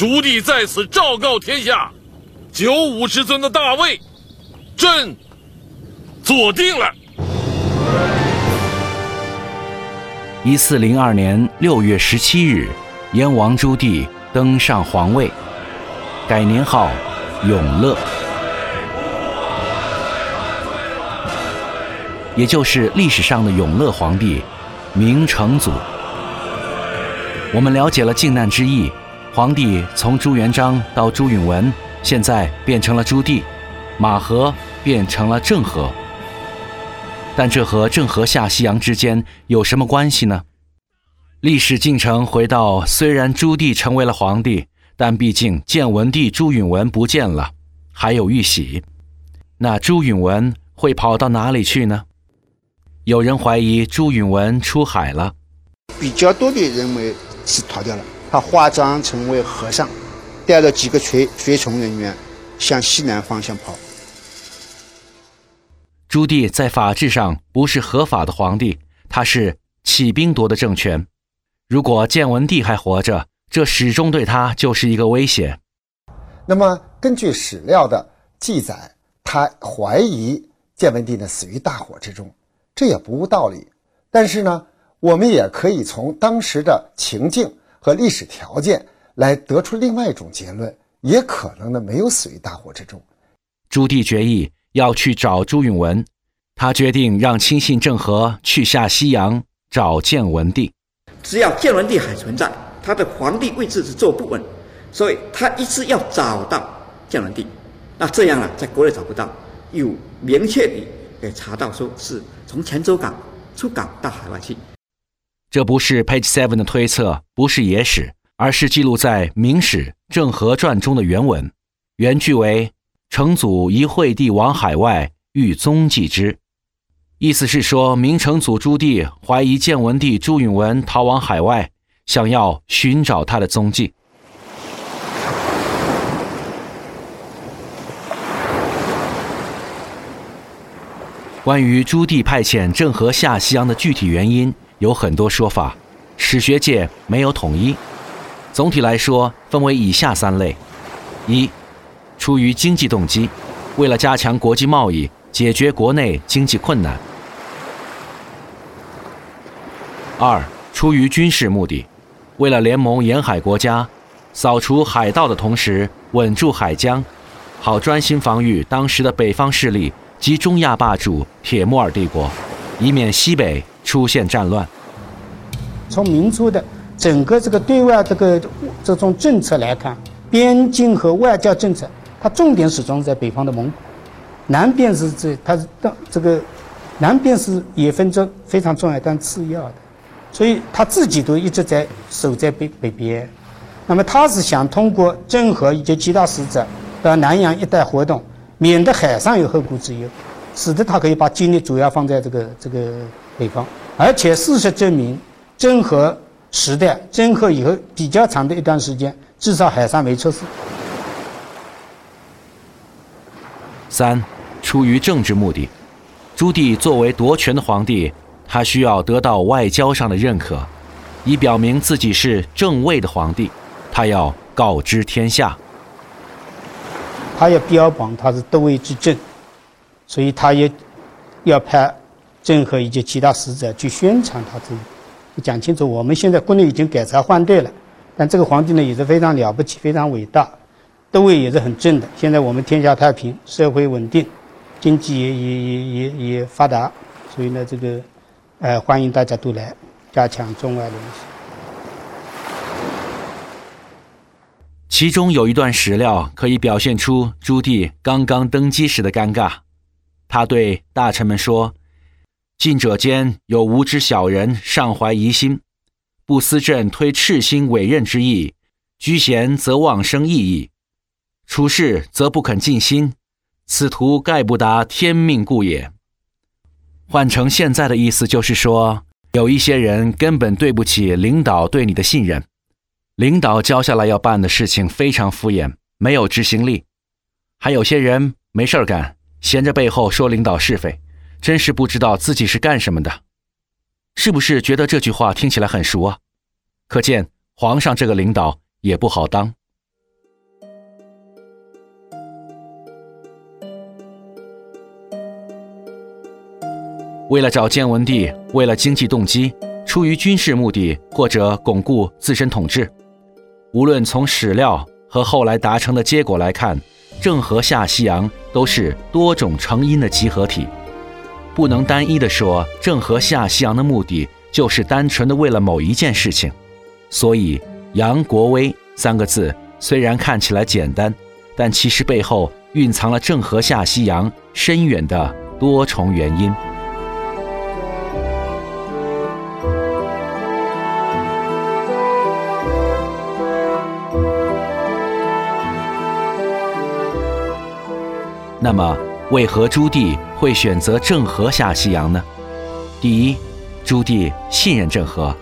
朱棣在此昭告天下，九五之尊的大位，朕坐定了。一四零二年六月十七日，燕王朱棣登上皇位，改年号永乐，也就是历史上的永乐皇帝，明成祖。我们了解了靖难之役，皇帝从朱元璋到朱允文，现在变成了朱棣，马和变成了郑和。但这和郑和下西洋之间有什么关系呢？历史进程回到，虽然朱棣成为了皇帝，但毕竟建文帝朱允文不见了，还有玉玺。那朱允文会跑到哪里去呢？有人怀疑朱允文出海了，比较多的认为是逃掉了。他化妆成为和尚，带着几个随随从人员向西南方向跑。朱棣在法制上不是合法的皇帝，他是起兵夺的政权。如果建文帝还活着，这始终对他就是一个威胁。那么，根据史料的记载，他怀疑建文帝呢死于大火之中，这也不无道理。但是呢，我们也可以从当时的情境和历史条件来得出另外一种结论：也可能呢没有死于大火之中。朱棣决议。要去找朱允文，他决定让亲信郑和去下西洋找建文帝。只要建文帝还存在，他的皇帝位置是坐不稳，所以他一直要找到建文帝。那这样啊，在国内找不到，有明确的给查到说是从泉州港出港到海外去。这不是 Page Seven 的推测，不是野史，而是记录在《明史·郑和传》中的原文，原句为。成祖疑惠帝往海外，欲踪迹之。意思是说，明成祖朱棣怀疑建文帝朱允文逃往海外，想要寻找他的踪迹。关于朱棣派遣郑和下西洋的具体原因，有很多说法，史学界没有统一。总体来说，分为以下三类：一。出于经济动机，为了加强国际贸易，解决国内经济困难；二，出于军事目的，为了联盟沿海国家，扫除海盗的同时稳住海疆，好专心防御当时的北方势力及中亚霸主铁木尔帝国，以免西北出现战乱。从明初的整个这个对外这个这种政策来看，边境和外交政策。它重点始终在北方的蒙古，南边是这，它是当这个南边是也分着非常重要但次要的，所以他自己都一直在守在北北边。那么他是想通过郑和以及其他使者到南洋一带活动，免得海上有后顾之忧，使得他可以把精力主要放在这个这个北方。而且事实证明，郑和时代，郑和以后比较长的一段时间，至少海上没出事。三，出于政治目的，朱棣作为夺权的皇帝，他需要得到外交上的认可，以表明自己是正位的皇帝。他要告知天下，他要标榜他是德位之正，所以他也要派郑和以及其他使者去宣传他自己，讲清楚我们现在国内已经改朝换代了，但这个皇帝呢也是非常了不起，非常伟大。德位也是很正的。现在我们天下太平，社会稳定，经济也也也也也发达，所以呢，这个，呃，欢迎大家都来加强中外联系。其中有一段史料可以表现出朱棣刚刚登基时的尴尬。他对大臣们说：“近者间有无知小人尚怀疑心，不思朕推赤心委任之意，居贤则妄生异议。”处事则不肯尽心，此图概不达天命故也。换成现在的意思就是说，有一些人根本对不起领导对你的信任，领导交下来要办的事情非常敷衍，没有执行力。还有些人没事儿干，闲着背后说领导是非真是不知道自己是干什么的。是不是觉得这句话听起来很熟啊？可见皇上这个领导也不好当。为了找建文帝为了经济动机出于军事目的或者巩固自身统治。无论从史料和后来达成的结果来看郑和下西洋都是多种成因的集合体，不能单一的说郑和下西洋的目的就是单纯的为了某一件事情。所以“扬国威”三个字虽然看起来简单，但其实背后蕴藏了郑和下西洋深远的多重原因。那么，为何朱棣会选择郑和下西洋呢？第一，朱棣信任郑和。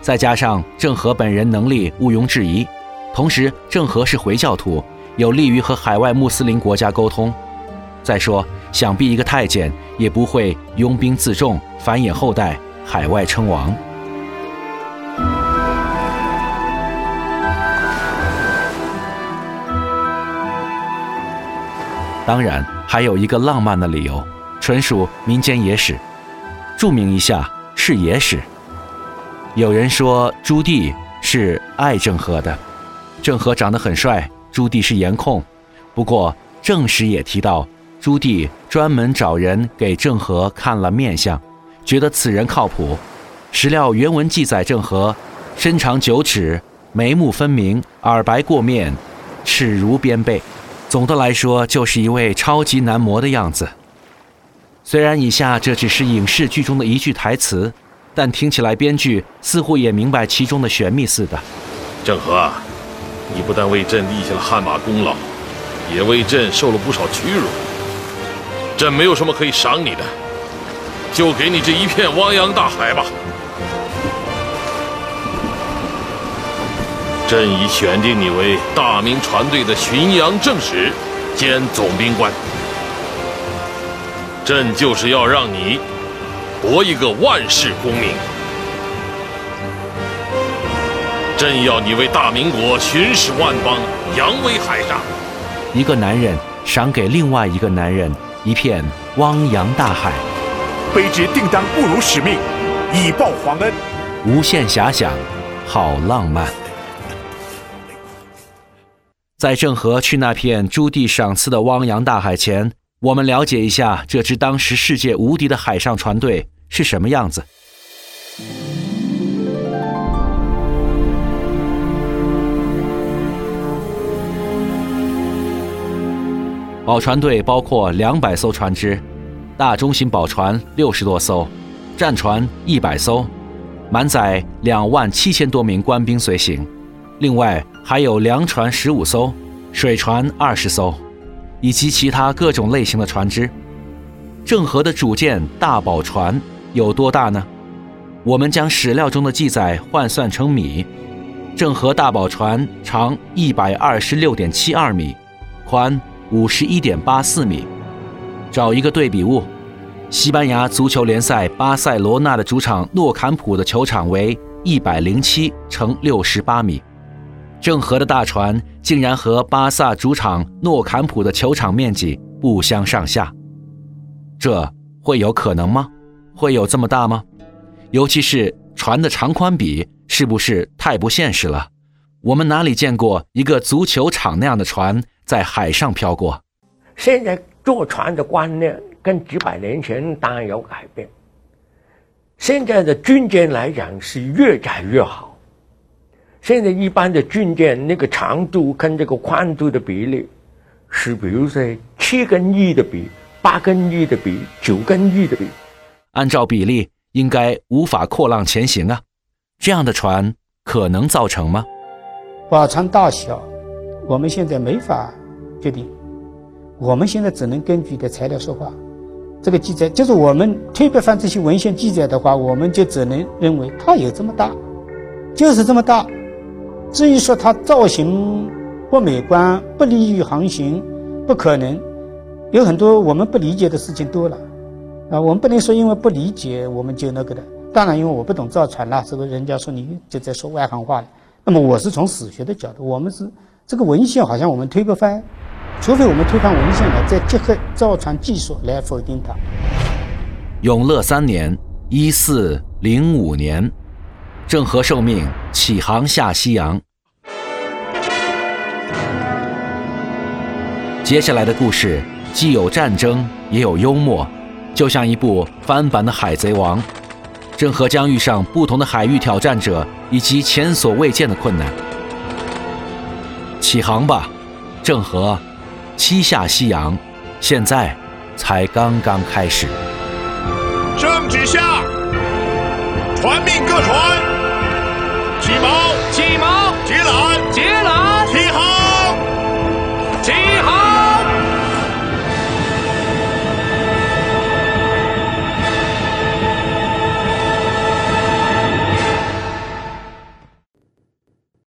再加上郑和本人能力毋庸置疑，同时郑和是回教徒，有利于和海外穆斯林国家沟通。再说，想必一个太监也不会拥兵自重，繁衍后代，海外称王。当然，还有一个浪漫的理由，纯属民间野史。注明一下，是野史。有人说朱棣是爱郑和的，郑和长得很帅，朱棣是颜控。不过正史也提到，朱棣专门找人给郑和看了面相，觉得此人靠谱。史料原文记载，郑和身长九尺，眉目分明，耳白过面，齿如边贝。总的来说，就是一位超级男模的样子。虽然以下这只是影视剧中的一句台词。但听起来，编剧似乎也明白其中的玄秘似的。郑和，你不但为朕立下了汗马功劳，也为朕受了不少屈辱。朕没有什么可以赏你的，就给你这一片汪洋大海吧。朕已选定你为大明船队的巡洋正使兼总兵官。朕就是要让你。博一个万世功名，朕要你为大明国巡视万邦，扬威海上。一个男人赏给另外一个男人一片汪洋大海，卑职定当不辱使命，以报皇恩。无限遐想，好浪漫。在郑和去那片朱棣赏赐的汪洋大海前。我们了解一下这支当时世界无敌的海上船队是什么样子。宝船队包括两百艘船只，大中型宝船六十多艘，战船一百艘，满载两万七千多名官兵随行，另外还有粮船十五艘，水船二十艘。以及其他各种类型的船只，郑和的主舰大宝船有多大呢？我们将史料中的记载换算成米，郑和大宝船长一百二十六点七二米，宽五十一点八四米。找一个对比物，西班牙足球联赛巴塞罗那的主场诺坎普的球场为一百零七乘六十八米。郑和的大船竟然和巴萨主场诺坎普的球场面积不相上下，这会有可能吗？会有这么大吗？尤其是船的长宽比，是不是太不现实了？我们哪里见过一个足球场那样的船在海上飘过？现在坐船的观念跟几百年前当然有改变。现在的军舰来讲是越窄越好。现在一般的军舰那个长度跟这个宽度的比例，是比如说七跟一的比，八跟一的比，九跟一的比。按照比例，应该无法扩浪前行啊。这样的船可能造成吗？宝船大小，我们现在没法决定。我们现在只能根据的材料说话。这个记载就是我们特别翻这些文献记载的话，我们就只能认为它有这么大，就是这么大。至于说它造型不美观、不利于航行，不可能。有很多我们不理解的事情多了，啊，我们不能说因为不理解我们就那个的。当然，因为我不懂造船了，是不？人家说你就在说外行话了。那么我是从史学的角度，我们是这个文献好像我们推不翻，除非我们推翻文献了，再结合造船技术来否定它。永乐三年（一四零五年），郑和受命起航下西洋。接下来的故事既有战争，也有幽默，就像一部翻版的《海贼王》。郑和将遇上不同的海域挑战者以及前所未见的困难。起航吧，郑和！七下西洋，现在才刚刚开始。圣旨下，传命各船起锚起锚起来。